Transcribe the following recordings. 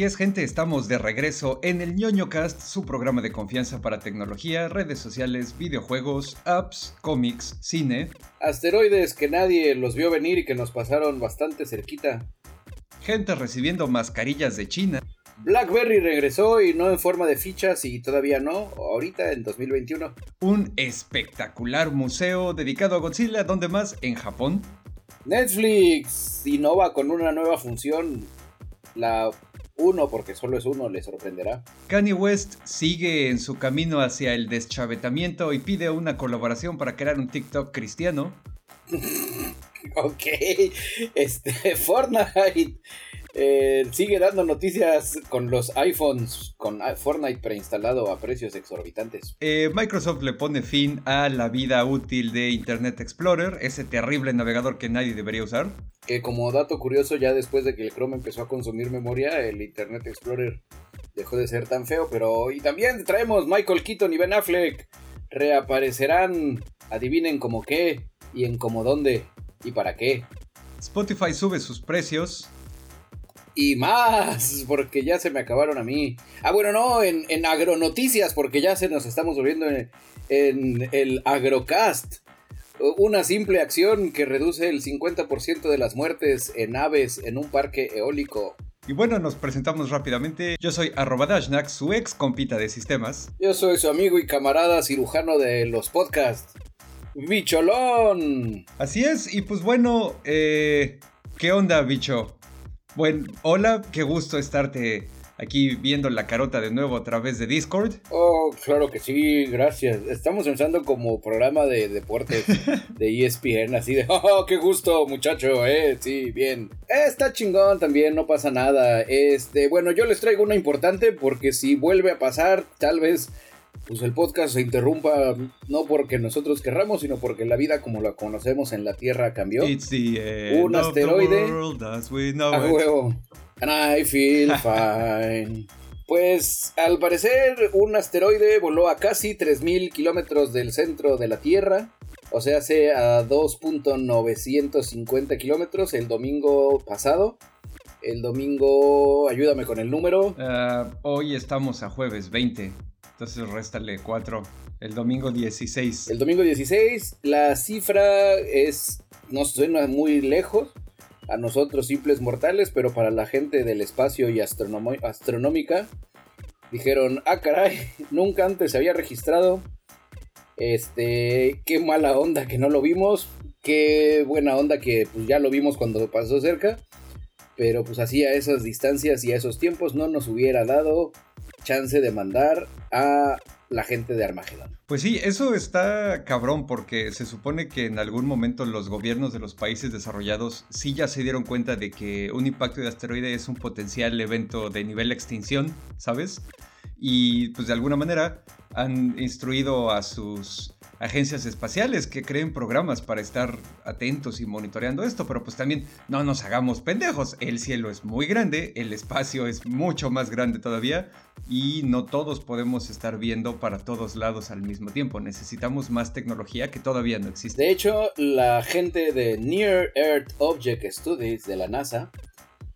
Así es, gente, estamos de regreso en el ñoño cast, su programa de confianza para tecnología, redes sociales, videojuegos, apps, cómics, cine. Asteroides que nadie los vio venir y que nos pasaron bastante cerquita. Gente recibiendo mascarillas de China. BlackBerry regresó y no en forma de fichas y todavía no, ahorita en 2021. Un espectacular museo dedicado a Godzilla, donde más? En Japón. Netflix innova con una nueva función. La 1, porque solo es uno, le sorprenderá. Kanye West sigue en su camino hacia el deschavetamiento y pide una colaboración para crear un TikTok cristiano. ok, este, Fortnite eh, sigue dando noticias con los iPhones con Fortnite preinstalado a precios exorbitantes. Eh, Microsoft le pone fin a la vida útil de Internet Explorer, ese terrible navegador que nadie debería usar. Que como dato curioso, ya después de que el Chrome empezó a consumir memoria, el Internet Explorer dejó de ser tan feo. Pero y también traemos Michael Keaton y Ben Affleck. Reaparecerán, adivinen como qué y en como dónde y para qué. Spotify sube sus precios y más, porque ya se me acabaron a mí. Ah, bueno, no, en, en agronoticias, porque ya se nos estamos volviendo en, en el agrocast. Una simple acción que reduce el 50% de las muertes en aves en un parque eólico. Y bueno, nos presentamos rápidamente. Yo soy arroba Dashnak, su ex compita de sistemas. Yo soy su amigo y camarada cirujano de los podcasts. ¡Bicholón! Así es, y pues bueno, eh, ¿qué onda, bicho? Bueno, hola, qué gusto estarte aquí viendo la carota de nuevo a través de Discord. Oh, claro que sí, gracias. Estamos pensando como programa de deportes de ESPN, así de, oh, qué gusto, muchacho, eh, sí, bien. está chingón también, no pasa nada. Este, bueno, yo les traigo una importante porque si vuelve a pasar, tal vez pues el podcast se interrumpa no porque nosotros querramos, sino porque la vida como la conocemos en la Tierra cambió. Un asteroide. A huevo. And I feel fine. Pues al parecer un asteroide voló a casi 3.000 kilómetros del centro de la Tierra. O sea, hace a 2.950 kilómetros el domingo pasado. El domingo, ayúdame con el número. Ah, hoy estamos a jueves 20. Entonces réstale 4. El domingo 16. El domingo 16, la cifra es. no suena muy lejos a nosotros simples mortales, pero para la gente del espacio y astronómica, dijeron: Ah, caray, nunca antes se había registrado. Este, qué mala onda que no lo vimos. Qué buena onda que pues, ya lo vimos cuando pasó cerca. Pero pues así a esas distancias y a esos tiempos no nos hubiera dado chance de mandar a la gente de Armagedón. Pues sí, eso está cabrón porque se supone que en algún momento los gobiernos de los países desarrollados sí ya se dieron cuenta de que un impacto de asteroide es un potencial evento de nivel extinción, ¿sabes? Y pues de alguna manera han instruido a sus agencias espaciales que creen programas para estar atentos y monitoreando esto, pero pues también no nos hagamos pendejos, el cielo es muy grande, el espacio es mucho más grande todavía y no todos podemos estar viendo para todos lados al mismo tiempo, necesitamos más tecnología que todavía no existe. De hecho, la gente de Near Earth Object Studies de la NASA,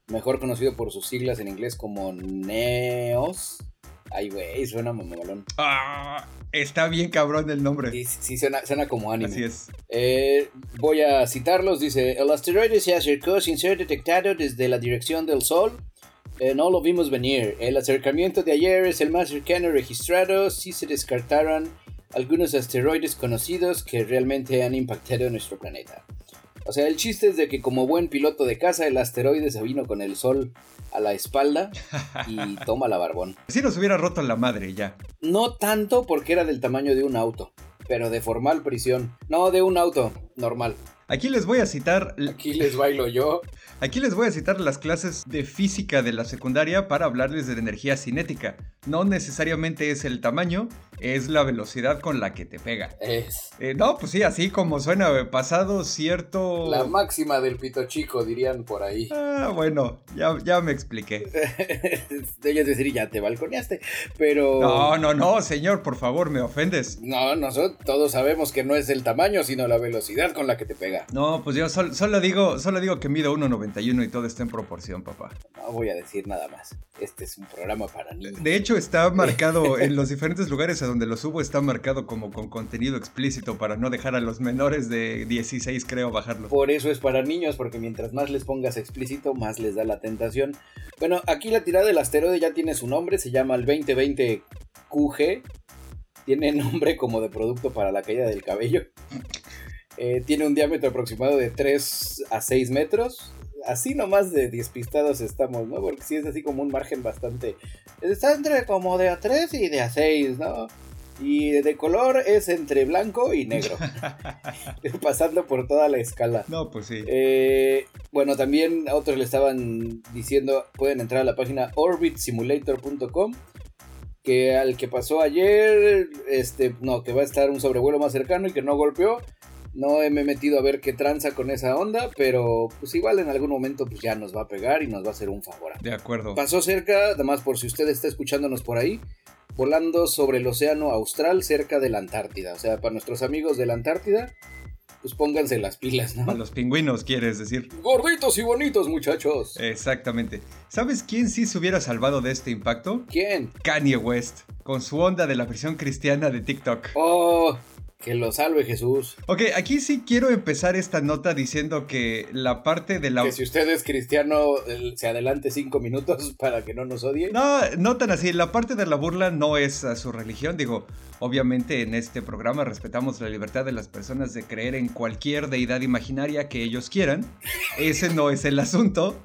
mejor conocido por sus siglas en inglés como NEOS, Ay, güey, suena mamalón. Ah, está bien cabrón el nombre. Sí, sí suena, como anime. Así es. Eh, voy a citarlos. Dice, el asteroide se acercó sin ser detectado desde la dirección del Sol. Eh, no lo vimos venir. El acercamiento de ayer es el más cercano registrado si se descartaron algunos asteroides conocidos que realmente han impactado nuestro planeta. O sea, el chiste es de que como buen piloto de caza, el asteroide se vino con el sol a la espalda y toma la barbón. Si nos hubiera roto la madre ya. No tanto porque era del tamaño de un auto, pero de formal prisión. No, de un auto normal. Aquí les voy a citar. Aquí les bailo yo. Aquí les voy a citar las clases de física de la secundaria para hablarles de la energía cinética. No necesariamente es el tamaño, es la velocidad con la que te pega. Es. Eh, no, pues sí, así como suena, pasado cierto... La máxima del pito chico, dirían por ahí. Ah, bueno, ya, ya me expliqué. Ellos decir, ya te balconeaste, pero... No, no, no, señor, por favor, me ofendes. No, nosotros todos sabemos que no es el tamaño, sino la velocidad con la que te pega. No, pues yo solo, digo, solo digo que mido 1.91 y todo está en proporción, papá. No voy a decir nada más. Este es un programa para niños. De hecho, está marcado en los diferentes lugares donde lo subo, está marcado como con contenido explícito para no dejar a los menores de 16, creo, bajarlo. Por eso es para niños, porque mientras más les pongas explícito, más les da la tentación. Bueno, aquí la tirada del asteroide ya tiene su nombre, se llama el 2020 QG. Tiene nombre como de producto para la caída del cabello. Eh, tiene un diámetro aproximado de 3 a 6 metros. Así nomás de despistados estamos, ¿no? Porque sí es así como un margen bastante... Está entre como de a 3 y de a 6, ¿no? Y de color es entre blanco y negro. Pasando por toda la escala. No, pues sí. Eh, bueno, también a otros le estaban diciendo, pueden entrar a la página orbitsimulator.com. Que al que pasó ayer, este, no, que va a estar un sobrevuelo más cercano y que no golpeó. No me he metido a ver qué tranza con esa onda, pero pues igual en algún momento pues ya nos va a pegar y nos va a hacer un favor. De acuerdo. Pasó cerca, además por si usted está escuchándonos por ahí, volando sobre el océano austral cerca de la Antártida. O sea, para nuestros amigos de la Antártida, pues pónganse las pilas, ¿no? Para los pingüinos, quieres decir. Gorditos y bonitos, muchachos. Exactamente. ¿Sabes quién sí se hubiera salvado de este impacto? ¿Quién? Kanye West, con su onda de la versión cristiana de TikTok. Oh, que lo salve Jesús. Ok, aquí sí quiero empezar esta nota diciendo que la parte de la... Que si usted es cristiano, se adelante cinco minutos para que no nos odie. No, no tan así. La parte de la burla no es a su religión. Digo, obviamente en este programa respetamos la libertad de las personas de creer en cualquier deidad imaginaria que ellos quieran. Ese no es el asunto.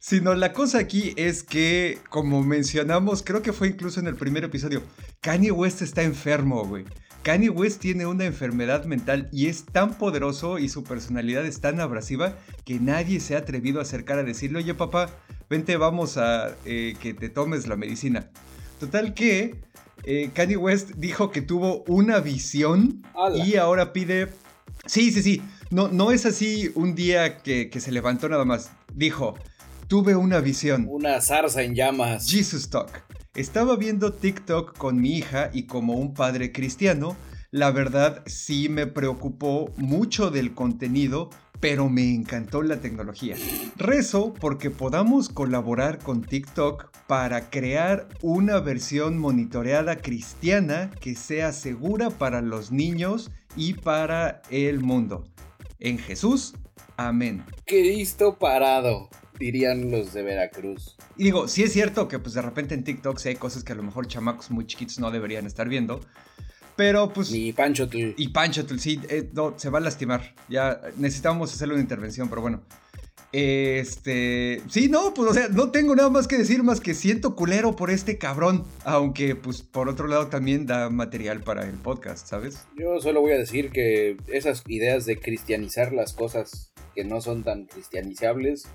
Sino la cosa aquí es que, como mencionamos, creo que fue incluso en el primer episodio, Kanye West está enfermo, güey. Kanye West tiene una enfermedad mental y es tan poderoso y su personalidad es tan abrasiva que nadie se ha atrevido a acercar a decirle, oye papá, vente, vamos a eh, que te tomes la medicina. Total que eh, Kanye West dijo que tuvo una visión y ahora pide... Sí, sí, sí. No, no es así un día que, que se levantó nada más. Dijo, tuve una visión. Una zarza en llamas. Jesus Talk. Estaba viendo TikTok con mi hija y como un padre cristiano, la verdad sí me preocupó mucho del contenido, pero me encantó la tecnología. Rezo porque podamos colaborar con TikTok para crear una versión monitoreada cristiana que sea segura para los niños y para el mundo. En Jesús, amén. Cristo parado dirían los de Veracruz. Y digo, sí es cierto que pues de repente en TikTok sí hay cosas que a lo mejor chamacos muy chiquitos no deberían estar viendo. Pero pues... Y Pancho Y Pancho sí, eh, se va a lastimar. Ya necesitamos hacerle una intervención, pero bueno. Este, sí, no, pues o sea, no tengo nada más que decir más que siento culero por este cabrón, aunque pues por otro lado también da material para el podcast, ¿sabes? Yo solo voy a decir que esas ideas de cristianizar las cosas que no son tan cristianizables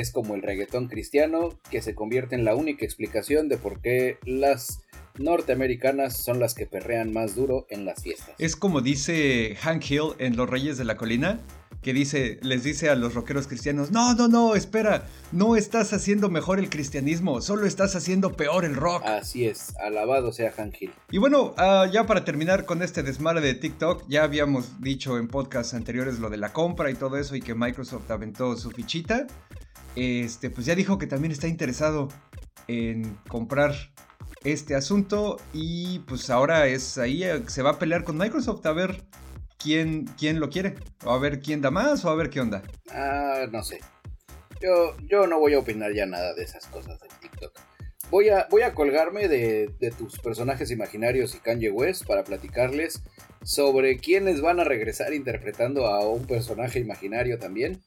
es como el reggaetón cristiano que se convierte en la única explicación de por qué las norteamericanas son las que perrean más duro en las fiestas. Es como dice Hank Hill en Los Reyes de la Colina, que dice, les dice a los rockeros cristianos, no, no, no, espera, no estás haciendo mejor el cristianismo, solo estás haciendo peor el rock. Así es, alabado sea Hank Hill. Y bueno, ah, ya para terminar con este desmadre de TikTok, ya habíamos dicho en podcasts anteriores lo de la compra y todo eso y que Microsoft aventó su fichita este, pues ya dijo que también está interesado en comprar este asunto y pues ahora es ahí, eh, se va a pelear con Microsoft a ver quién, quién lo quiere, o a ver quién da más, o a ver qué onda. Ah, no sé. Yo, yo no voy a opinar ya nada de esas cosas de TikTok. Voy a, voy a colgarme de, de tus personajes imaginarios y Kanye West para platicarles sobre quiénes van a regresar interpretando a un personaje imaginario también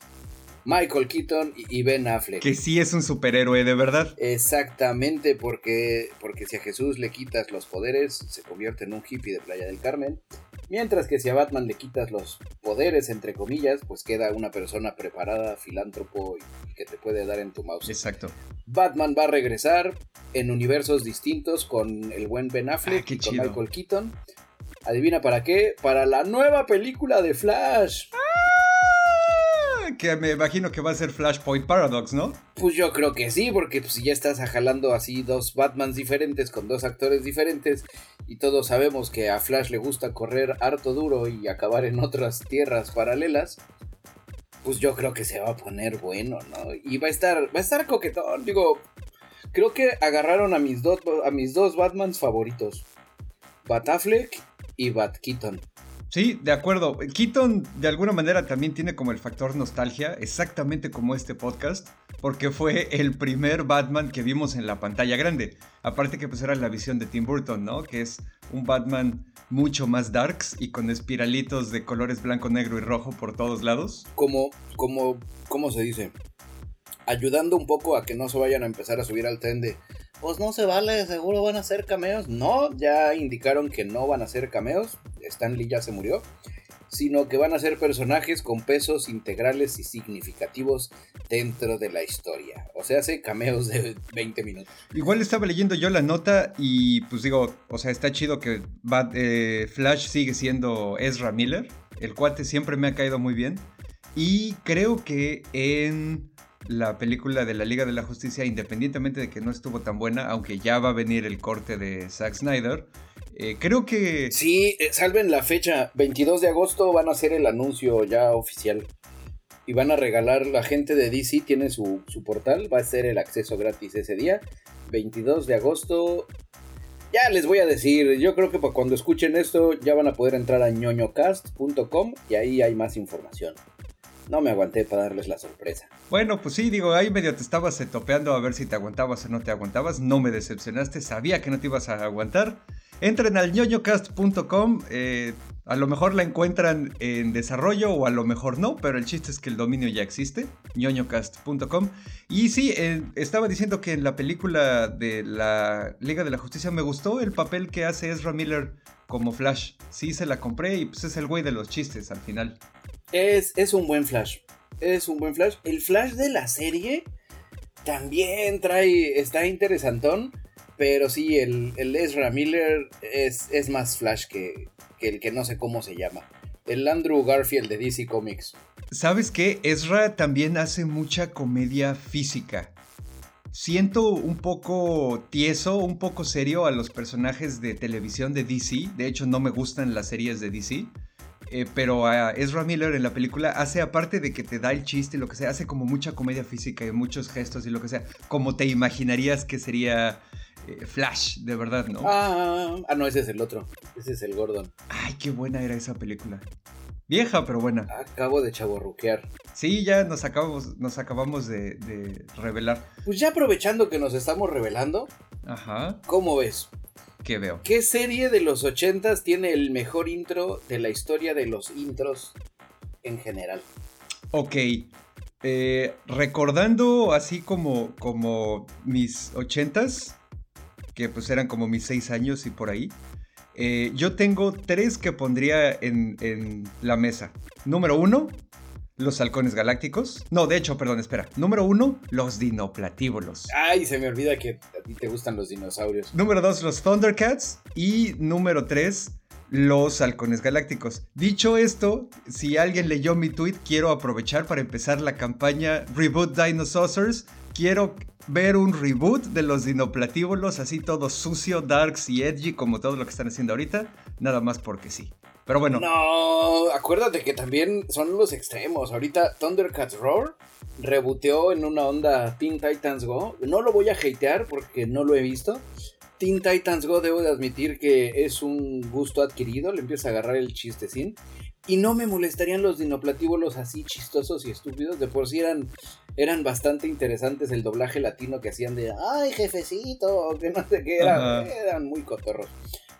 Michael Keaton y Ben Affleck. Que sí es un superhéroe, de verdad. Exactamente, porque, porque si a Jesús le quitas los poderes, se convierte en un hippie de Playa del Carmen. Mientras que si a Batman le quitas los poderes, entre comillas, pues queda una persona preparada, filántropo y que te puede dar en tu mouse. Exacto. Batman va a regresar en universos distintos con el buen Ben Affleck Ah, y con chido. Michael Keaton. Adivina para qué? Para la nueva película de Flash. Ah, Que me imagino que va a ser Flashpoint Paradox, ¿no? Pues yo creo que sí, porque pues, si ya estás jalando así dos Batmans diferentes con dos actores diferentes y todos sabemos que a Flash le gusta correr harto duro y acabar en otras tierras paralelas, pues yo creo que se va a poner bueno, ¿no? Y va a estar, va a estar coquetón, digo, creo que agarraron a mis dos, a mis dos Batmans favoritos, Bat Affleck y Bat Keaton. Sí, de acuerdo. Keaton de alguna manera también tiene como el factor nostalgia, exactamente como este podcast, porque fue el primer Batman que vimos en la pantalla grande. Aparte que pues era la visión de Tim Burton, ¿no? Que es un Batman mucho más darks y con espiralitos de colores blanco, negro y rojo por todos lados. como, como, ¿cómo se dice? Ayudando un poco a que no se vayan a empezar a subir al tren de, pues no se vale, seguro van a hacer cameos. No, ya indicaron que no van a hacer cameos, Stan Lee ya se murió, sino que van a ser personajes con pesos integrales y significativos dentro de la historia. O sea, hace cameos de 20 minutos. Igual estaba leyendo yo la nota y pues digo, o sea, está chido que Bat- eh, Flash sigue siendo Ezra Miller. El cuate siempre me ha caído muy bien. Y creo que en la película de la Liga de la Justicia, independientemente de que no estuvo tan buena, aunque ya va a venir el corte de Zack Snyder, eh, creo que... Sí, eh, salven la fecha, 22 de agosto van a hacer el anuncio ya oficial. Y van a regalar, la gente de DC tiene su, su portal, va a ser el acceso gratis ese día. 22 de agosto. Ya les voy a decir, yo creo que cuando escuchen esto ya van a poder entrar a ñoñocast.com y ahí hay más información. No me aguanté para darles la sorpresa. Bueno, pues sí, digo, ahí medio te estabas topeando a ver si te aguantabas o no te aguantabas. No me decepcionaste, sabía que no te ibas a aguantar. Entren al ñoñocast.com, eh, a lo mejor la encuentran en desarrollo o a lo mejor no, pero el chiste es que el dominio ya existe, ñoñocast.com. Y sí, eh, estaba diciendo que en la película de la Liga de la Justicia me gustó el papel que hace Ezra Miller como Flash. Sí, se la compré y pues es el güey de los chistes al final. Es, es un buen flash. Es un buen flash. El flash de la serie también trae. Está interesantón. Pero sí, el, el Ezra Miller es, es más flash que, que el que no sé cómo se llama. El Andrew Garfield de DC Comics. ¿Sabes qué? Ezra también hace mucha comedia física. Siento un poco tieso, un poco serio a los personajes de televisión de DC. De hecho, no me gustan las series de DC. Eh, pero a Ezra Miller en la película hace, aparte de que te da el chiste y lo que sea, hace como mucha comedia física y muchos gestos y lo que sea. Como te imaginarías que sería eh, Flash, de verdad, ¿no? Ah, ah, no, ese es el otro. Ese es el Gordon. Ay, qué buena era esa película. Vieja, pero buena. Acabo de chaborruquear. Sí, ya nos acabamos, nos acabamos de, de revelar. Pues ya aprovechando que nos estamos revelando, Ajá, ¿cómo ves? ¿Qué veo? ¿Qué serie de los 80s tiene el mejor intro de la historia de los intros en general? Ok, eh, recordando así como, como mis ochentas, que pues eran como mis seis años y por ahí, eh, yo tengo tres que pondría en, en la mesa. Número uno, los halcones galácticos. No, de hecho, perdón, espera. Número uno, los dinoplatívolos. Ay, se me olvida que a ti te gustan los dinosaurios. Número 2, los Thundercats. Y número 3, los halcones galácticos. Dicho esto, si alguien leyó mi tweet, quiero aprovechar para empezar la campaña Reboot Dinosaurs. Quiero ver un reboot de los dinoplatívolos, así todo sucio, darks y edgy, como todo lo que están haciendo ahorita. Nada más porque sí. Pero bueno, No, acuérdate que también son los extremos. Ahorita Thundercats Roar reboteó en una onda Teen Titans Go. No lo voy a hatear porque no lo he visto. Teen Titans Go debo de admitir que es un gusto adquirido. Le empieza a agarrar el chistecín. Y no me molestarían los dinoplatívolos así chistosos y estúpidos. De por sí eran, eran bastante interesantes el doblaje latino que hacían de ¡Ay, jefecito! Que no sé qué. Eran, eran muy cotorros.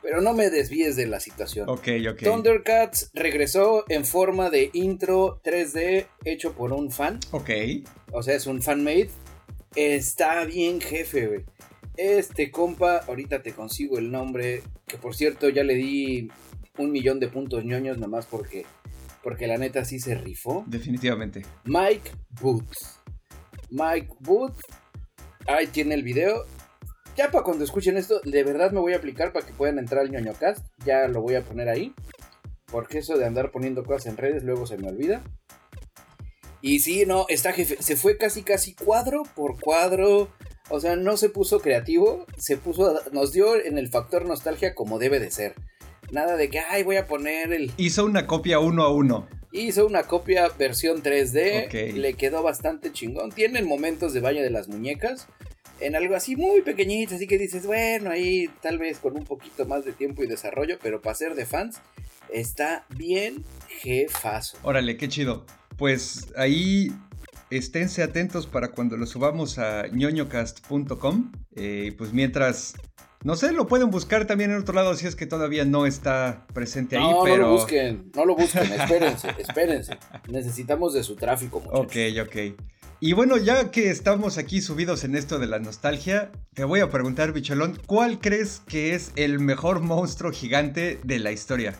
Pero no me desvíes de la situación. ok, ok. Thundercats regresó en forma de intro 3D hecho por un fan. Ok. O sea, es un fanmade. Está bien, jefe, güey. Este compa, ahorita te consigo el nombre. Que por cierto, ya le di un millón de puntos ñoños nomás porque, porque la neta sí se rifó. Definitivamente. Mike Booth. Mike Booth. Ahí tiene el video. Ya para cuando escuchen esto, de verdad me voy a aplicar para que puedan entrar al ñoño cast. Ya lo voy a poner ahí. Porque eso de andar poniendo cosas en redes luego se me olvida. Y sí, no, está jefe. Se fue casi casi cuadro por cuadro. O sea, no se puso creativo. Se puso. Nos dio en el factor nostalgia como debe de ser. Nada de que, ay, voy a poner el. Hizo una copia uno a uno. Hizo una copia versión 3D. Le quedó bastante chingón. Tienen momentos de baño de las muñecas. En algo así muy pequeñito. Así que dices, bueno, ahí tal vez con un poquito más de tiempo y desarrollo. Pero para ser de fans, está bien jefazo. Órale, qué chido. Pues ahí esténse atentos para cuando lo subamos a ñoñocast.com. Eh, pues mientras, no sé, lo pueden buscar también en otro lado si es que todavía no está presente ahí. No, pero... no lo busquen, no lo busquen, espérense, espérense. Necesitamos de su tráfico. Muchachos. Ok, ok. Y bueno, ya que estamos aquí subidos en esto de la nostalgia, te voy a preguntar, Bicholón, ¿cuál crees que es el mejor monstruo gigante de la historia?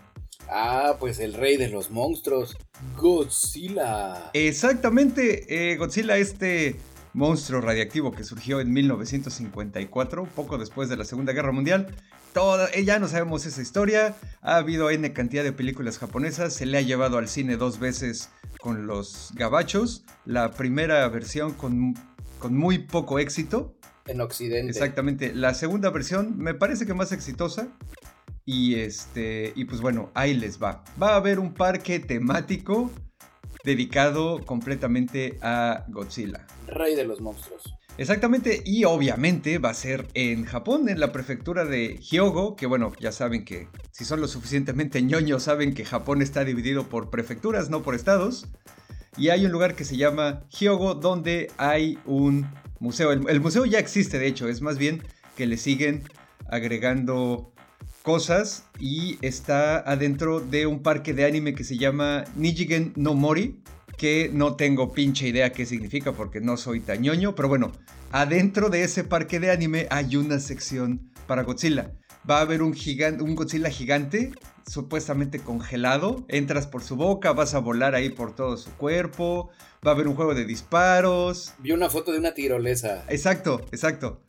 Ah, pues el rey de los monstruos, Godzilla. Exactamente, eh, Godzilla, este monstruo radiactivo que surgió en 1954, poco después de la Segunda Guerra Mundial. Toda, eh, ya no sabemos esa historia, ha habido N cantidad de películas japonesas, se le ha llevado al cine dos veces con los gabachos, la primera versión con, con muy poco éxito. En Occidente. Exactamente, la segunda versión me parece que más exitosa, y este, y pues bueno, ahí les va. Va a haber un parque temático dedicado completamente a Godzilla. Rey de los monstruos. Exactamente, y obviamente va a ser en Japón, en la prefectura de Hyogo, que bueno, ya saben que si son lo suficientemente ñoños, saben que Japón está dividido por prefecturas, no por estados. Y hay un lugar que se llama Hyogo, donde hay un museo. El, el museo ya existe, de hecho, es más bien que le siguen agregando cosas y está adentro de un parque de anime que se llama Nijigen no Mori, que no tengo pinche idea qué significa porque no soy tañoño, pero bueno, adentro de ese parque de anime hay una sección para Godzilla. Va a haber un, gigante, un Godzilla gigante, supuestamente congelado. Entras por su boca, vas a volar ahí por todo su cuerpo. Va a haber un juego de disparos. Vi una foto de una tirolesa. Exacto, exacto.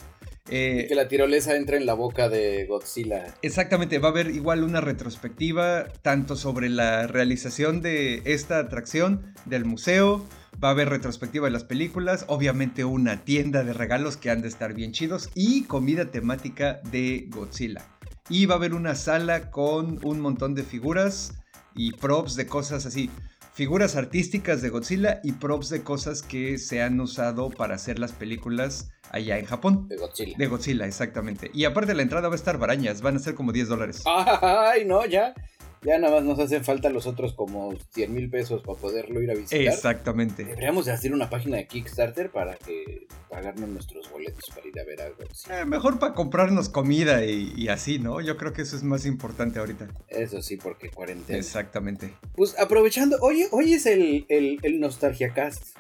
Eh, que la tirolesa entre en la boca de Godzilla. Exactamente, va a haber igual una retrospectiva tanto sobre la realización de esta atracción del museo, va a haber retrospectiva de las películas, obviamente una tienda de regalos que han de estar bien chidos y comida temática de Godzilla. Y va a haber una sala con un montón de figuras y props de cosas así figuras artísticas de Godzilla y props de cosas que se han usado para hacer las películas allá en Japón. De Godzilla. De Godzilla, exactamente. Y aparte la entrada va a estar barañas, van a ser como 10 dólares. Ay, no, ya. Ya nada más nos hacen falta los otros como 100 mil pesos para poderlo ir a visitar. Exactamente. Deberíamos de hacer una página de Kickstarter para que pagarnos nuestros boletos para ir a ver algo. Eh, mejor para comprarnos comida y, así, ¿no? Yo creo que eso es más importante ahorita. Eso sí, porque cuarentena. Exactamente. Pues aprovechando, hoy, hoy es el, el, el Nostalgia Cast.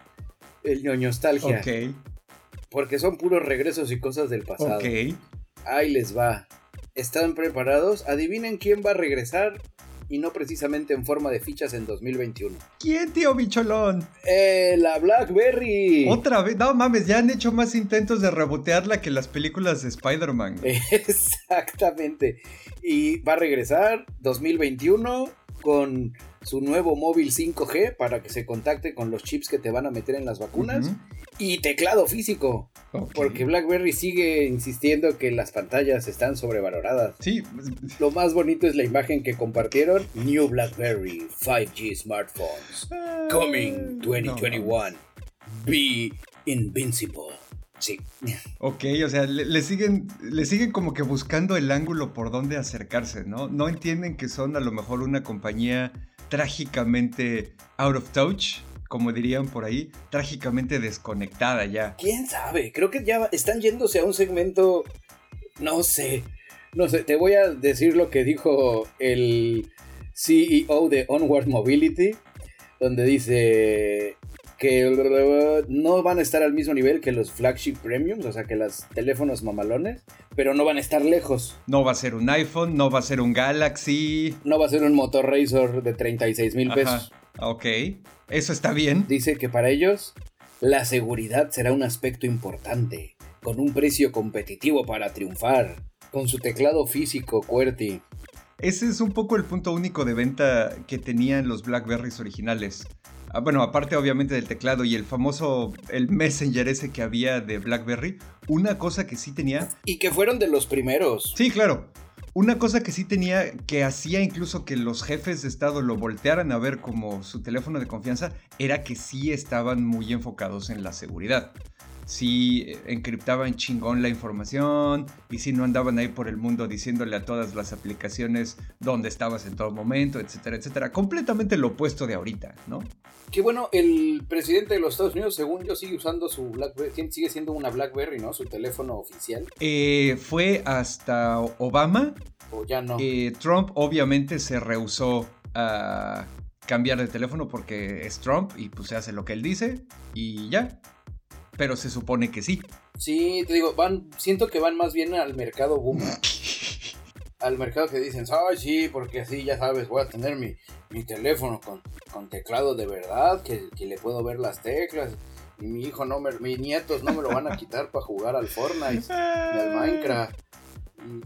El ñoño nostalgia. Ok. Porque son puros regresos y cosas del pasado. Ok. Ahí les va. ¿Están preparados? Adivinen quién va a regresar y no precisamente en forma de fichas en 2021. ¿Quién, tío bicholón? Eh, la Blackberry. Otra vez, no mames, ya han hecho más intentos de rebotearla que las películas de Spider-Man. Exactamente. Y va a regresar 2021 con su nuevo móvil 5G para que se contacte con los chips que te van a meter en las vacunas y teclado físico. Porque BlackBerry sigue insistiendo que las pantallas están sobrevaloradas. Sí. Lo más bonito es la imagen que compartieron. New BlackBerry 5G smartphones. Ah, coming 2021. Be invincible. Sí. Ok, o sea, le, siguen, le siguen como que buscando el ángulo por donde acercarse, ¿no? No entienden que son a lo mejor una compañía trágicamente out of touch, como dirían por ahí, trágicamente desconectada ya. ¿Quién sabe? Creo que ya están yéndose a un segmento, no sé, no sé, te voy a decir lo que dijo el CEO de Onward Mobility, donde dice, que no van a estar al mismo nivel que los flagship premiums, o sea, que los teléfonos mamalones, pero no van a estar lejos. No va a ser un iPhone, no va a ser un Galaxy. No va a ser un Motor Razor de 36 mil pesos. Ok, eso está bien. Dice que para ellos la seguridad será un aspecto importante, con un precio competitivo para triunfar, con su teclado físico QWERTY. Ese es un poco el punto único de venta que tenían los Blackberries originales. Ah, bueno, aparte obviamente del teclado y el famoso, el Messenger ese que había de BlackBerry, una cosa que sí tenía... Y que fueron de los primeros. Sí, claro. Una cosa que sí tenía, que hacía incluso que los jefes de Estado lo voltearan a ver como su teléfono de confianza, era que sí estaban muy enfocados en la seguridad si eh, encriptaban chingón la información y si no andaban ahí por el mundo diciéndole a todas las aplicaciones dónde estabas en todo momento, etcétera, etcétera. Completamente lo opuesto de ahorita, ¿no? Que bueno, el presidente de los Estados Unidos, según yo, sigue usando su BlackBerry, sigue siendo una BlackBerry, ¿no? Su teléfono oficial. Eh, fue hasta Obama. O ya no. Eh, Trump obviamente se rehusó a cambiar de teléfono porque es Trump y pues se hace lo que él dice y ya pero se supone que sí. Sí, te digo, van, siento que van más bien al mercado boom. al mercado que dicen, ay, sí, porque así ya sabes, voy a tener mi, mi teléfono con, con teclado de verdad, que, que, le puedo ver las teclas. Y mi hijo no me, mis nietos no me lo van a quitar para jugar al Fortnite y al Minecraft.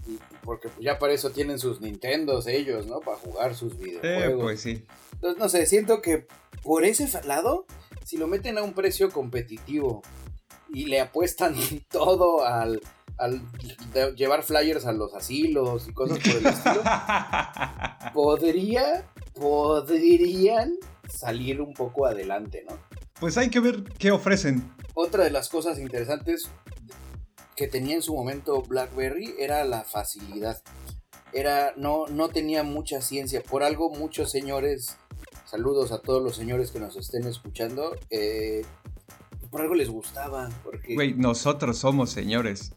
Y, porque ya para eso tienen sus Nintendos ellos, ¿no? Para jugar sus videojuegos. pues sí. Entonces, no sé, siento que por ese lado, si lo meten a un precio competitivo y le apuestan todo al, llevar flyers a los asilos y cosas por el estilo, podría, podrían salir un poco adelante, ¿no? Pues hay que ver qué ofrecen. Otra de las cosas interesantes que tenía en su momento BlackBerry era la facilidad. Era, no, no tenía mucha ciencia. Por algo muchos señores, saludos a todos los señores que nos estén escuchando, eh, por algo les gustaba. Porque... Güey, nosotros somos señores.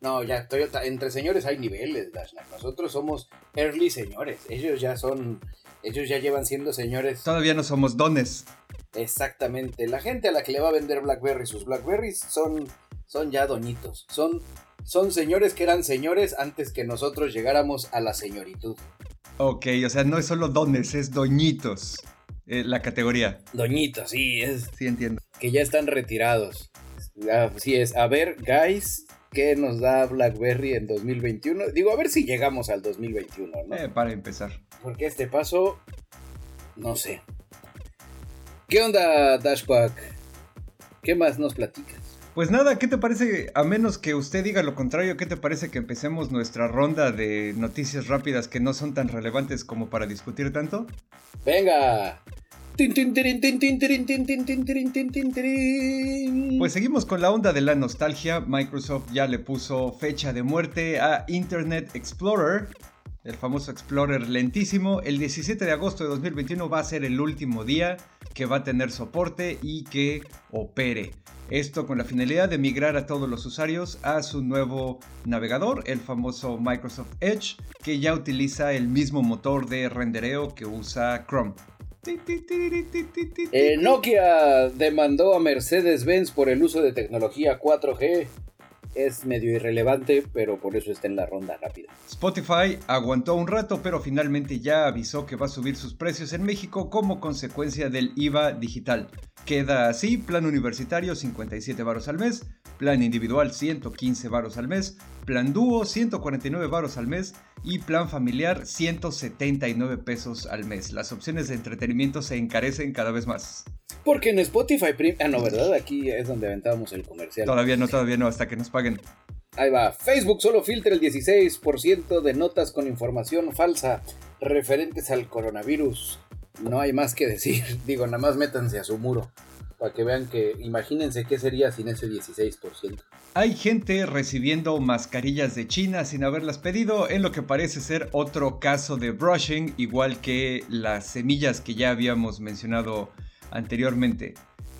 No, ya, Toyota, entre señores hay niveles, Dashnak. Nosotros somos early señores. Ellos ya son, ellos ya llevan siendo señores. Todavía no somos dones. Exactamente. La gente a la que le va a vender Blackberry sus Blackberries son, son ya doñitos. Son, son señores que eran señores antes que nosotros llegáramos a la señoritud. Ok, o sea, no es solo dones, es doñitos. Eh, la categoría. Doñitos, sí, es. Sí, entiendo que ya están retirados. Así es, a ver, guys, ¿qué nos da BlackBerry en 2021? Digo, a ver si llegamos al 2021, ¿no? Eh, para empezar. Porque este paso, no sé. ¿Qué onda, Dashpack? ¿Qué más nos platicas? Pues nada, ¿qué te parece, a menos que usted diga lo contrario, qué te parece que empecemos nuestra ronda de noticias rápidas que no son tan relevantes como para discutir tanto? Venga. Pues seguimos con la onda de la nostalgia. Microsoft ya le puso fecha de muerte a Internet Explorer, el famoso Explorer lentísimo. El 17 de agosto de 2021 va a ser el último día que va a tener soporte y que opere. Esto con la finalidad de migrar a todos los usuarios a su nuevo navegador, el famoso Microsoft Edge, que ya utiliza el mismo motor de rendereo que usa Chrome. Eh, Nokia demandó a Mercedes-Benz por el uso de tecnología 4G. Es medio irrelevante, pero por eso está en la ronda rápida. Spotify aguantó un rato, pero finalmente ya avisó que va a subir sus precios en México como consecuencia del IVA digital. Queda así, plan universitario 57 varos al mes, plan individual 115 varos al mes, plan dúo 149 varos al mes y plan familiar 179 pesos al mes. Las opciones de entretenimiento se encarecen cada vez más. Porque en Spotify Ah, no, ¿verdad? Aquí es donde aventábamos el comercial. Todavía no, todavía no, hasta que nos paguen. Ahí va. Facebook solo filtra el 16% de notas con información falsa referentes al coronavirus. No hay más que decir. Digo, nada más métanse a su muro para que vean que imagínense qué sería sin ese 16%. Hay gente recibiendo mascarillas de China sin haberlas pedido, en lo que parece ser otro caso de brushing, igual que las semillas que ya habíamos mencionado anteriormente.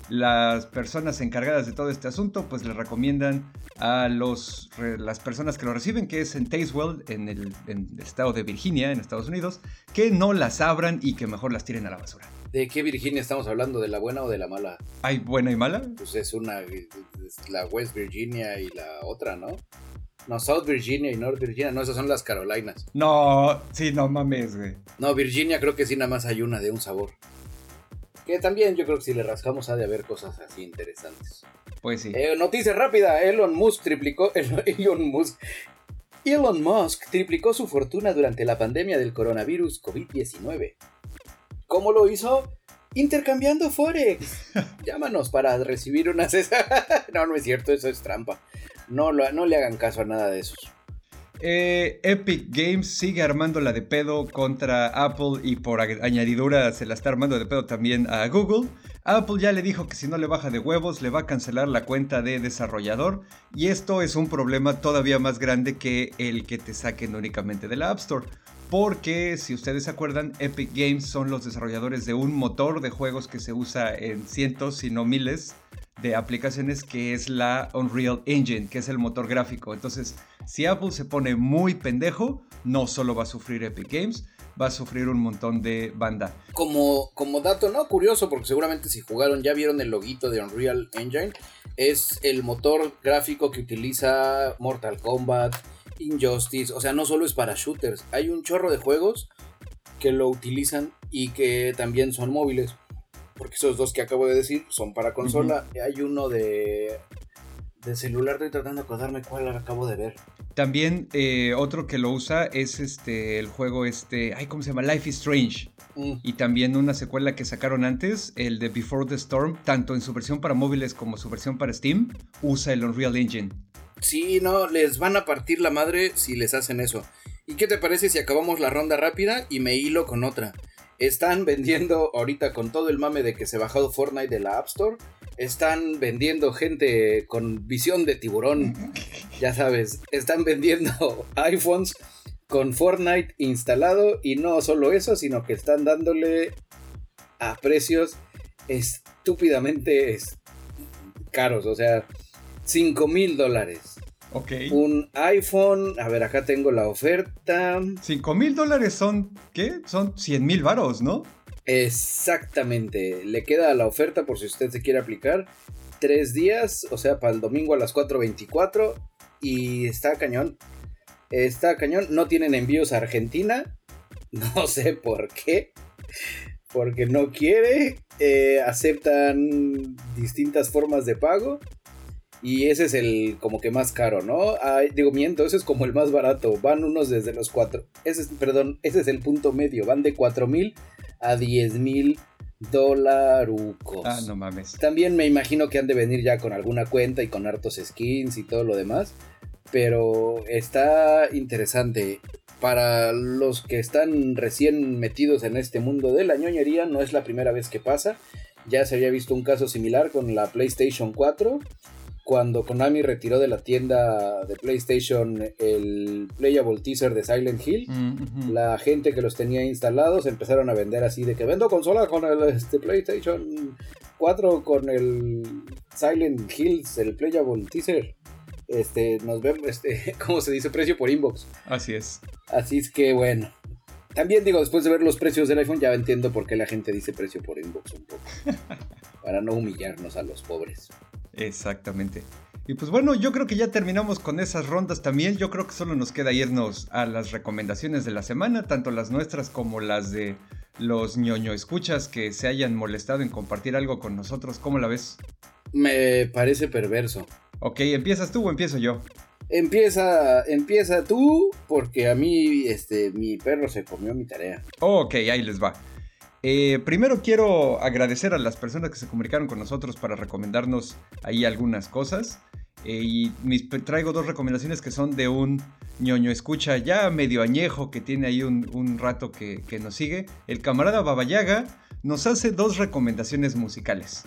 Las personas encargadas de todo este asunto pues le recomiendan a los, las personas que lo reciben, que es en Tazewell, en el, en el estado de Virginia, en Estados Unidos, que no las abran y que mejor las tiren a la basura. ¿De qué Virginia estamos hablando? ¿De la buena o de la mala? ¿Hay buena y mala? Pues es una, es la West Virginia y la otra, ¿no? No, South Virginia y North Virginia, no, esas son las Carolinas. No, sí, no mames, güey. No, Virginia creo que sí, nada más hay una de un sabor. Que también yo creo que si le rascamos ha de haber cosas así interesantes. Pues sí. Eh, noticia rápida, Elon Musk triplicó, Elon Musk, Elon Musk triplicó su fortuna durante la pandemia del coronavirus COVID-19. ¿Cómo lo hizo? Intercambiando Forex. Llámanos para recibir una no, no es cierto, eso es trampa. No, no le hagan caso a nada de esos. Eh, Epic Games sigue armando la de pedo contra Apple y por añadidura se la está armando de pedo también a Google. Apple ya le dijo que si no le baja de huevos le va a cancelar la cuenta de desarrollador y esto es un problema todavía más grande que el que te saquen únicamente de la App Store. Porque si ustedes se acuerdan, Epic Games son los desarrolladores de un motor de juegos que se usa en cientos, si no miles, de aplicaciones que es la Unreal Engine, que es el motor gráfico. Entonces, si Apple se pone muy pendejo, no solo va a sufrir Epic Games, va a sufrir un montón de banda. Como, como dato, ¿no? Curioso, porque seguramente si jugaron ya vieron el loguito de Unreal Engine. Es el motor gráfico que utiliza Mortal Kombat, Injustice. O sea, no solo es para shooters. Hay un chorro de juegos que lo utilizan y que también son móviles porque esos dos que acabo de decir son para consola. Hay uno de, de celular, estoy tratando de acordarme cuál acabo de ver. También eh, otro que lo usa es este el juego este, ay, ¿cómo se llama? Life is Strange. Mm. Y también una secuela que sacaron antes, el de Before the Storm, tanto en su versión para móviles como su versión para Steam, usa el Unreal Engine. Sí, no, les van a partir la madre si les hacen eso. ¿Y qué te parece si acabamos la ronda rápida y me hilo con otra? Están vendiendo ahorita con todo el mame de que se bajado Fortnite de la App Store. Están vendiendo gente con visión de tiburón. Ya sabes, están vendiendo iPhones con Fortnite instalado. Y no solo eso, sino que están dándole a precios estúpidamente caros. O sea, 5 mil dólares. Un iPhone, a ver, acá tengo la oferta. 5 mil dólares son, ¿qué? Son 100 mil varos, ¿no? Exactamente. Le queda la oferta por si usted se quiere aplicar. Tres días, o sea, para el domingo a las 4.24. Y está cañón. Está cañón. No tienen envíos a Argentina. No sé por qué. Porque no quiere. Eh, aceptan distintas formas de pago. Y ese es el como que más caro, ¿no? digo, miento, ese es como el más barato. Van unos desde los cuatro. Ese es, perdón, ese es el punto medio. Van de cuatro mil a diez mil dolarucos. Ah, no mames. También me imagino que han de venir ya con alguna cuenta y con hartos skins y todo lo demás. Pero está interesante. Para los que están recién metidos en este mundo de la ñoñería, no es la primera vez que pasa. Ya se había visto un caso similar con la PlayStation 4 cuando Konami retiró de la tienda de PlayStation el Playable Teaser de Silent Hill, mm, la gente que los tenía instalados empezaron a vender así de que vendo consola con el este, PlayStation 4 con el Silent Hills, el Playable Teaser. Este, nos vemos, este, ¿cómo se dice? Precio por inbox. Así es. Así es que bueno. También digo, después de ver los precios del iPhone, ya entiendo por qué la gente dice precio por inbox un poco. para no humillarnos a los pobres. Exactamente. Y pues bueno, yo creo que ya terminamos con esas rondas también. Yo creo que solo nos queda irnos a las recomendaciones de la semana, tanto las nuestras como las de los ñoño escuchas que se hayan molestado en compartir algo con nosotros. ¿Cómo la ves? Me parece perverso. Ok, ¿empiezas tú o empiezo yo? Empieza, empieza tú, porque a mí, este, mi perro se comió mi tarea. ok, ahí les va. Eh, primero quiero agradecer a las personas que se comunicaron con nosotros para recomendarnos ahí algunas cosas. Eh, y traigo dos recomendaciones que son de un ñoño escucha ya medio añejo que tiene ahí un, rato que, nos sigue. El camarada Babayaga nos hace dos recomendaciones musicales.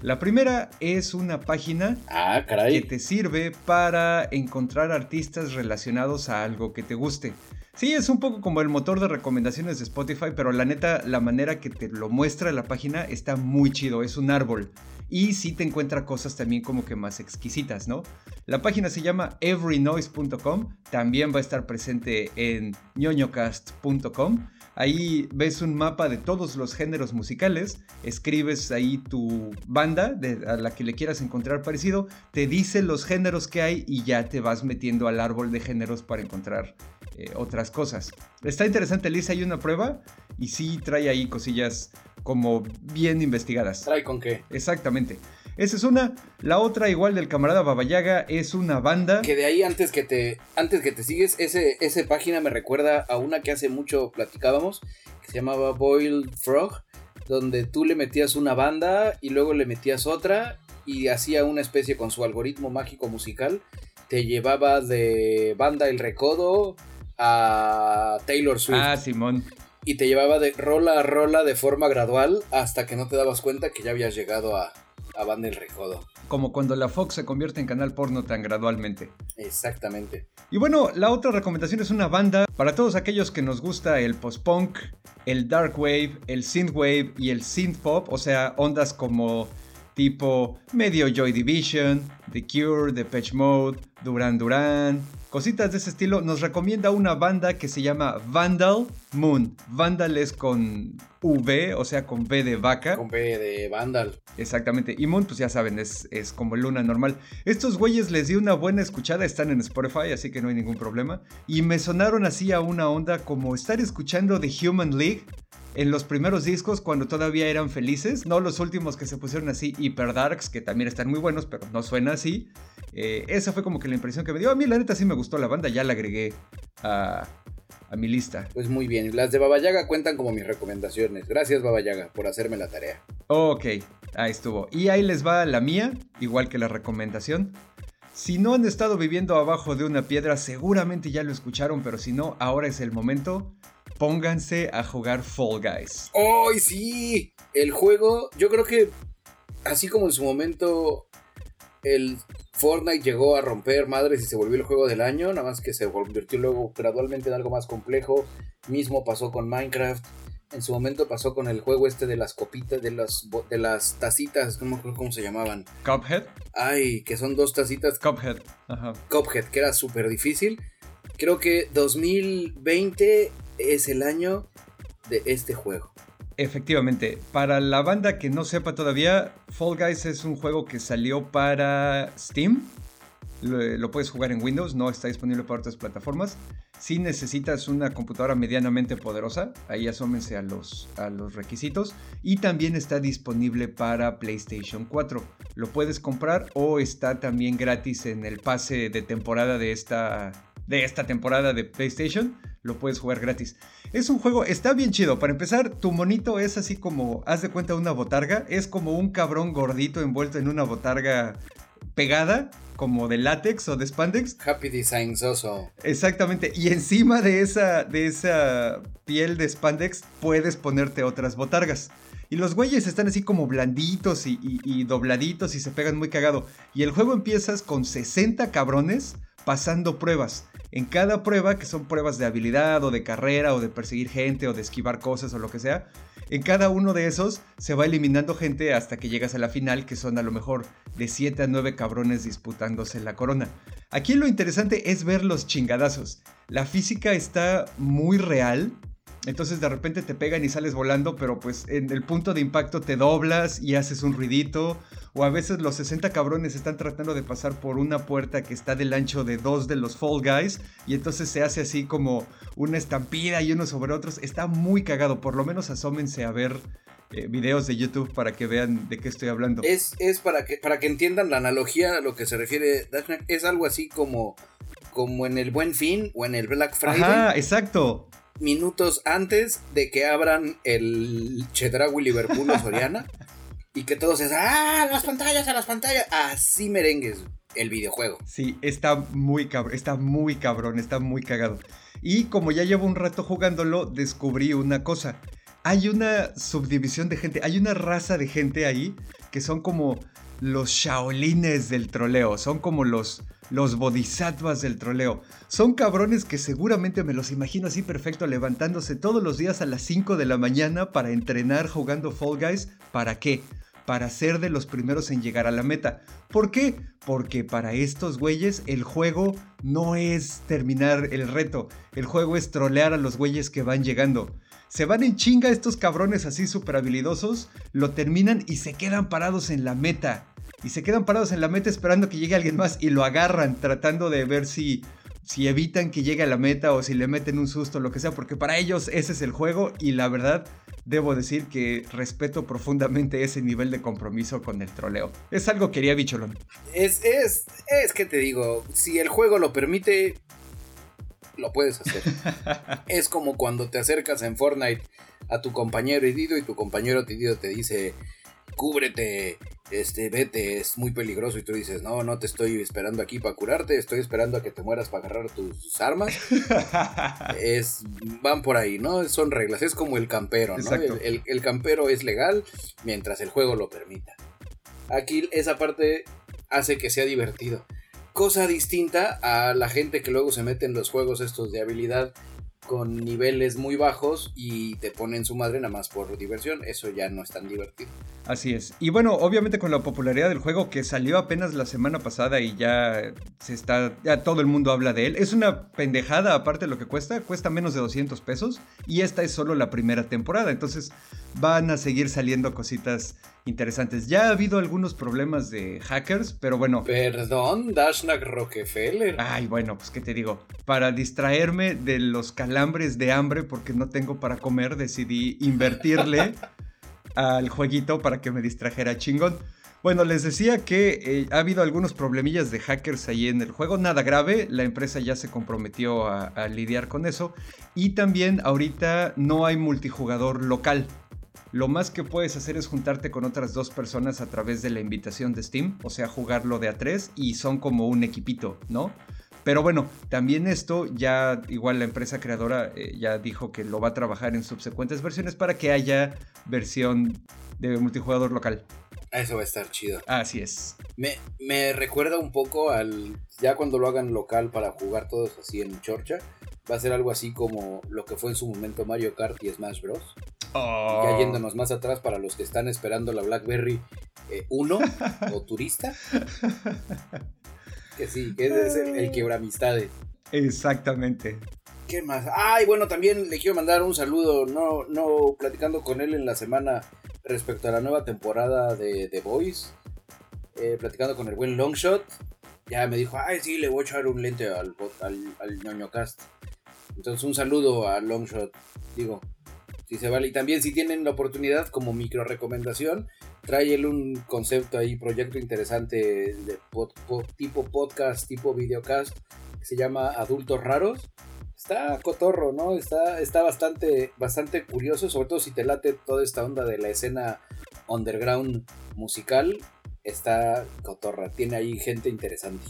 La primera es una página ah, que te sirve para encontrar artistas relacionados a algo que te guste. Sí, es un poco como el motor de recomendaciones de Spotify, pero la neta, la manera que te lo muestra la página está muy chido, es un árbol. Y sí te encuentra cosas también como que más exquisitas, ¿no? La página se llama everynoise.com, también va a estar presente en ñoñocast.com. Ahí ves un mapa de todos los géneros musicales, escribes ahí tu banda a la que le quieras encontrar parecido, te dice los géneros que hay y ya te vas metiendo al árbol de géneros para encontrar eh, otras cosas. Está interesante, Lisa, hay una prueba y sí trae ahí cosillas como bien investigadas. ¿Trae con qué? Exactamente. Esa es una. La otra, igual del camarada Babayaga, es una banda. Que de ahí antes que te, antes que te sigues, ese, esa página me recuerda a una que hace mucho platicábamos, que se llamaba Boiled Frog, donde tú le metías una banda y luego le metías otra y hacía una especie con su algoritmo mágico musical. Te llevaba de banda El Recodo a Taylor Swift. Ah, Simón. Y te llevaba de rola a rola de forma gradual hasta que no te dabas cuenta que ya habías llegado a, a Banda El Recodo. Como cuando la Fox se convierte en canal porno tan gradualmente. Exactamente. Y bueno, la otra recomendación es una banda para todos aquellos que nos gusta el post-punk, el dark wave, el synthwave y el synth pop, o sea, ondas como tipo medio Joy Division, The Cure, The Patch Mode, Duran Duran, cositas de ese estilo, nos recomienda una banda que se llama Vandal Moon. Vandal es con V, o sea, con V de vaca. Con V de Vandal. Exactamente. Y Moon, pues ya saben, es, es como luna normal. Estos güeyes les di una buena escuchada, están en Spotify, así que no hay ningún problema. Y me sonaron así a una onda como estar escuchando The Human League en los primeros discos cuando todavía eran felices, no los últimos que se pusieron así hiper darks, que también están muy buenos, pero no suena así. Eh, esa fue como que la impresión que me dio. A mí la neta sí me gustó la banda, ya la agregué a, a mi lista. Pues muy bien, las de Babayaga cuentan como mis recomendaciones. Gracias Babayaga por hacerme la tarea. Ok, ahí estuvo. Y ahí les va la mía, igual que la recomendación. Si no han estado viviendo abajo de una piedra, seguramente ya lo escucharon, pero si no, ahora es el momento pónganse a jugar Fall Guys. ¡Ay, sí! El juego, yo creo que así como en su momento el Fortnite llegó a romper madres y se volvió el juego del año, nada más que se convirtió luego gradualmente en algo más complejo. Mismo pasó con Minecraft. En su momento pasó con el juego este de las copitas, de las, de las tacitas, no me acuerdo cómo se llamaban. Cuphead. Ay, que son dos tacitas. Cuphead. Ajá. Cuphead, que era súper difícil. Creo que 2020 es el año de este juego. Efectivamente, para la banda que no sepa todavía, Fall Guys es un juego que salió para Steam. Lo, puedes jugar en Windows, no está disponible para otras plataformas. Si necesitas una computadora medianamente poderosa, ahí asómense a los, a los requisitos. Y también está disponible para PlayStation 4. Lo puedes comprar o está también gratis en el pase de temporada de esta, de esta temporada de PlayStation lo puedes jugar gratis. Es un juego, está bien chido. Para empezar, tu monito es así como, haz de cuenta, una botarga. Es como un cabrón gordito envuelto en una botarga pegada, como de látex o de spandex. Happy Design Soso. Exactamente. Y encima de esa, de esa piel de spandex puedes ponerte otras botargas. Y los güeyes están así como blanditos y, y dobladitos y se pegan muy cagado. Y el juego empiezas con 60 cabrones pasando pruebas. En cada prueba, que son pruebas de habilidad o de carrera o de perseguir gente o de esquivar cosas o lo que sea, en cada uno de esos se va eliminando gente hasta que llegas a la final, que son a lo mejor de 7 a 9 cabrones disputándose la corona. Aquí lo interesante es ver los chingadazos. La física está muy real, entonces de repente te pegan y sales volando, pero pues en el punto de impacto te doblas y haces un ruidito. O a veces los 60 cabrones están tratando de pasar por una puerta que está del ancho de dos de los Fall Guys. Y entonces se hace así como una estampida y uno sobre otros. Está muy cagado. Por lo menos asómense a ver eh, videos de YouTube para que vean de qué estoy hablando. Es, es para, que, para que entiendan la analogía a lo que se refiere. Es algo así como, como en el Buen Fin o en el Black Friday. Ajá, exacto minutos antes de que abran el Chedraui Liverpool o Soriana y que todos es ¡ah! ¡Las pantallas, a las pantallas! Así merengues el videojuego. Sí, está muy cabrón, está muy cabrón, está muy cagado. Y como ya llevo un rato jugándolo, descubrí una cosa. Hay una subdivisión de gente, hay una raza de gente ahí que son como los shaolines del troleo, son como los, los bodhisattvas del troleo. Son cabrones que seguramente me los imagino así perfecto levantándose todos los días a las 5 de la mañana para entrenar jugando Fall Guys. ¿Para qué? Para ser de los primeros en llegar a la meta. ¿Por qué? Porque para estos güeyes el juego no es terminar el reto, el juego es trolear a los güeyes que van llegando. Se van en chinga estos cabrones así súper habilidosos, lo terminan y se quedan parados en la meta. Y se quedan parados en la meta esperando que llegue alguien más y lo agarran tratando de ver si, si evitan que llegue a la meta o si le meten un susto o lo que sea, porque para ellos ese es el juego y la verdad debo decir que respeto profundamente ese nivel de compromiso con el troleo. Es algo que quería Bicholón. Es, es, es que te digo, si el juego lo permite, lo puedes hacer. es como cuando te acercas en Fortnite a tu compañero herido y tu compañero herido te dice, cúbrete, este, vete, es muy peligroso y tú dices, no, no te estoy esperando aquí para curarte, estoy esperando a que te mueras para agarrar tus armas. es, van por ahí, ¿no? Son reglas, es como el campero, ¿no? El, el campero es legal mientras el juego lo permita. Aquí esa parte hace que sea divertido. Cosa distinta a la gente que luego se mete en los juegos estos de habilidad con niveles muy bajos y te ponen su madre nada más por diversión. Eso ya no es tan divertido. Así es. Y bueno, obviamente con la popularidad del juego que salió apenas la semana pasada y ya se está, ya todo el mundo habla de él. Es una pendejada aparte de lo que cuesta, cuesta menos de 200 pesos y esta es solo la primera temporada. Entonces van a seguir saliendo cositas interesantes. Ya ha habido algunos problemas de hackers, pero bueno. Perdón, Dashnak Rockefeller. Ay, bueno, pues qué te digo. Para distraerme de los calambres de hambre porque no tengo para comer, decidí invertirle al jueguito para que me distrajera chingón. Bueno, les decía que eh, ha habido algunos problemillas de hackers ahí en el juego, nada grave, la empresa ya se comprometió a lidiar con eso y también ahorita no hay multijugador local lo más que puedes hacer es juntarte con otras dos personas a través de la invitación de Steam, o sea, jugarlo de a tres y son como un equipito, ¿no? Pero bueno, también esto ya igual la empresa creadora eh, ya dijo que lo va a trabajar en subsecuentes versiones para que haya versión de multijugador local. Eso va a estar chido. Así es. Me, me recuerda un poco al. Ya cuando lo hagan local para jugar todos así en Chorcha, va a ser algo así como lo que fue en su momento Mario Kart y Smash Bros. Oh. Ya yéndonos más atrás para los que están esperando la BlackBerry 1 eh, o turista. que sí, que es el, el quebramistades. Exactamente. ¿Qué más? Ay, bueno, también le quiero mandar un saludo, no, no platicando con él en la semana respecto a la nueva temporada de The Voice, eh, platicando con el buen Longshot, ya me dijo, ay, sí, le voy a echar un lente al, al, al ñoño cast. Entonces, un saludo a Longshot, digo, se vale. Y también, si tienen la oportunidad, como micro recomendación, trae un concepto ahí, proyecto interesante de tipo podcast, tipo videocast, que se llama Adultos Raros está cotorro, ¿no? Está, está bastante, bastante curioso, sobre todo si te late toda esta onda de la escena underground musical. Está cotorra, tiene ahí gente interesante.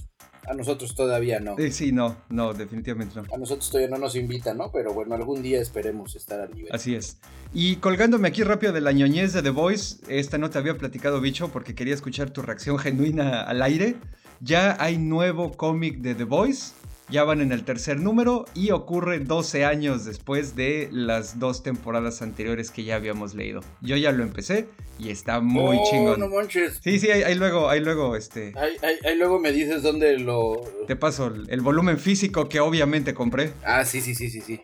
A nosotros todavía no. Eh, sí, no, no, definitivamente no. A nosotros todavía no nos invitan, ¿no? Pero bueno, algún día esperemos estar al nivel. Así es. Y colgándome aquí rápido de la ñoñez de The Voice, esta no te había platicado, bicho, porque quería escuchar tu reacción genuina al aire. Ya hay nuevo cómic de The Voice ya van en el tercer número y ocurre 12 años después de las dos temporadas anteriores que ya habíamos leído. Yo ya lo empecé y está muy oh, chingón. No manches. Sí, sí, ahí, luego, ahí luego, este. Ahí, luego me dices dónde lo. Te paso el, volumen físico que obviamente compré. Ah, sí, sí, sí, sí, sí.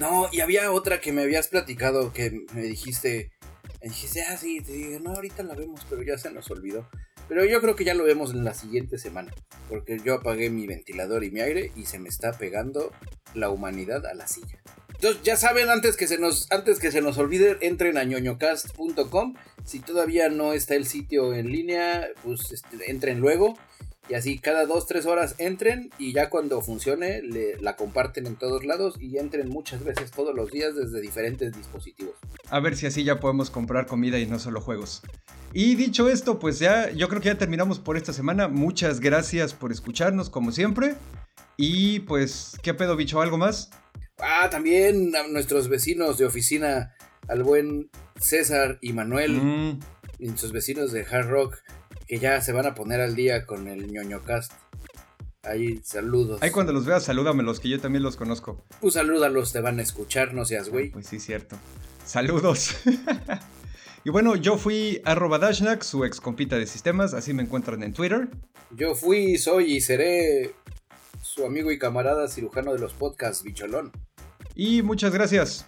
No, y había otra que me habías platicado que me dijiste. Me dijiste, ah, sí, te dije, no, ahorita la vemos, pero ya se nos olvidó. Pero yo creo que ya lo vemos en la siguiente semana. Porque yo apagué mi ventilador y mi aire y se me está pegando la humanidad a la silla. Entonces, ya saben, antes que se nos, antes que se nos olvide, entren a ñoñocast.com. Si todavía no está el sitio en línea, pues este, entren luego. Y así cada dos, tres horas entren y ya cuando funcione la comparten en todos lados y entren muchas veces todos los días desde diferentes dispositivos. A ver si así ya podemos comprar comida y no solo juegos. Y dicho esto, pues ya yo creo que ya terminamos por esta semana. Muchas gracias por escucharnos como siempre. Y pues, ¿qué pedo, bicho? ¿Algo más? Ah, también a nuestros vecinos de oficina, al buen César y Manuel, mm. y sus vecinos de Hard Rock que ya se van a poner al día con el ñoño cast. Ahí, saludos. Ahí cuando los veas, salúdamelos, que yo también los conozco. Pues salúdalos, te van a escuchar, no seas güey. Pues sí, cierto. Saludos. y bueno, yo fui arroba Dashnak, su ex compita de sistemas, así me encuentran en Twitter. Yo fui, soy y seré su amigo y camarada cirujano de los podcasts, Bicholón. Y muchas gracias.